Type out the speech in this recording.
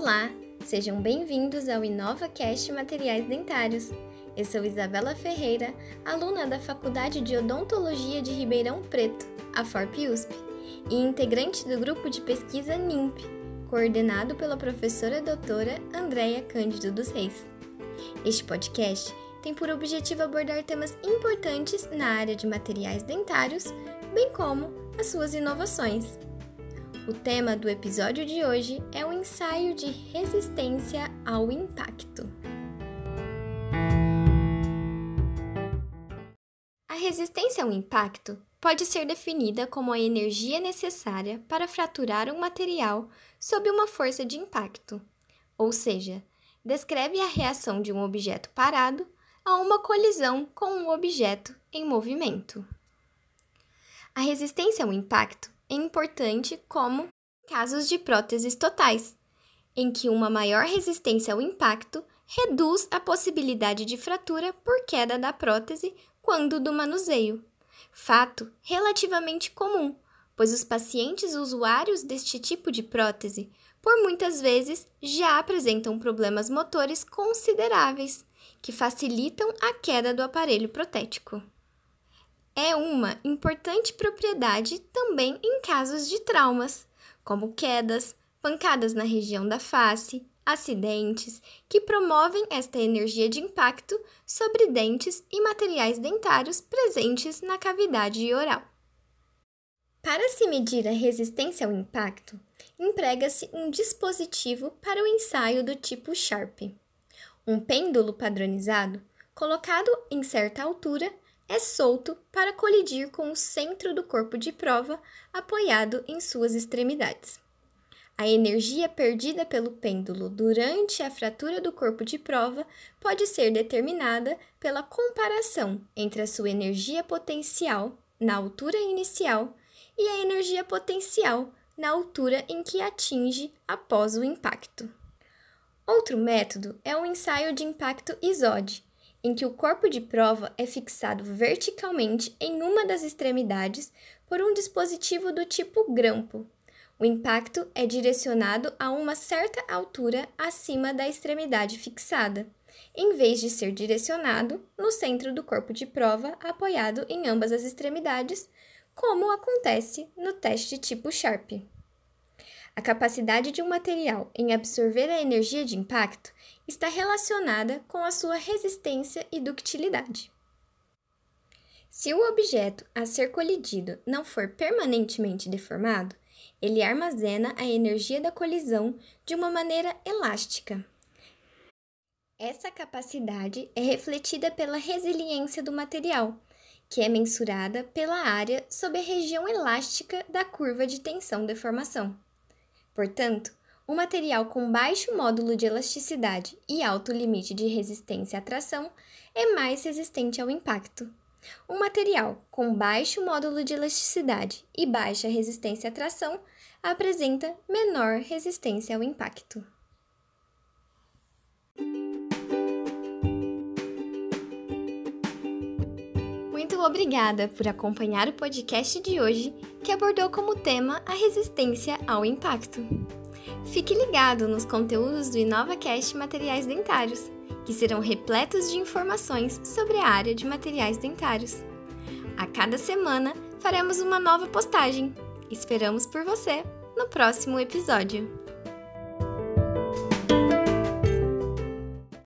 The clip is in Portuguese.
Olá, sejam bem-vindos ao InovaCast Materiais Dentários. Eu sou Isabela Ferreira, aluna da Faculdade de Odontologia de Ribeirão Preto, a FORP-USP, e integrante do grupo de pesquisa NIMP, coordenado pela professora doutora Andréia Cândido dos Reis. Este podcast tem por objetivo abordar temas importantes na área de materiais dentários, bem como as suas inovações. O tema do episódio de hoje é o ensaio de resistência ao impacto. A resistência ao impacto pode ser definida como a energia necessária para fraturar um material sob uma força de impacto, ou seja, descreve a reação de um objeto parado a uma colisão com um objeto em movimento. A resistência ao impacto importante como casos de próteses totais, em que uma maior resistência ao impacto reduz a possibilidade de fratura por queda da prótese quando do manuseio. Fato relativamente comum, pois os pacientes usuários deste tipo de prótese, por muitas vezes, já apresentam problemas motores consideráveis, que facilitam a queda do aparelho protético é uma importante propriedade também em casos de traumas, como quedas, pancadas na região da face, acidentes, que promovem esta energia de impacto sobre dentes e materiais dentários presentes na cavidade oral. Para se medir a resistência ao impacto, emprega-se um dispositivo para o ensaio do tipo Sharp. Um pêndulo padronizado, colocado em certa altura, é solto para colidir com o centro do corpo de prova apoiado em suas extremidades. A energia perdida pelo pêndulo durante a fratura do corpo de prova pode ser determinada pela comparação entre a sua energia potencial na altura inicial e a energia potencial na altura em que atinge após o impacto. Outro método é o ensaio de impacto ISOD, em que o corpo de prova é fixado verticalmente em uma das extremidades por um dispositivo do tipo grampo. O impacto é direcionado a uma certa altura acima da extremidade fixada, em vez de ser direcionado no centro do corpo de prova apoiado em ambas as extremidades, como acontece no teste tipo Sharp. A capacidade de um material em absorver a energia de impacto está relacionada com a sua resistência e ductilidade. Se o objeto a ser colidido não for permanentemente deformado, ele armazena a energia da colisão de uma maneira elástica. Essa capacidade é refletida pela resiliência do material, que é mensurada pela área sob a região elástica da curva de tensão-deformação. Portanto, um material com baixo módulo de elasticidade e alto limite de resistência à tração é mais resistente ao impacto. Um material com baixo módulo de elasticidade e baixa resistência à tração apresenta menor resistência ao impacto. Muito obrigada por acompanhar o podcast de hoje, que abordou como tema a resistência ao impacto. Fique ligado nos conteúdos do InovaCast Materiais Dentários, que serão repletos de informações sobre a área de materiais dentários. A cada semana faremos uma nova postagem. Esperamos por você no próximo episódio.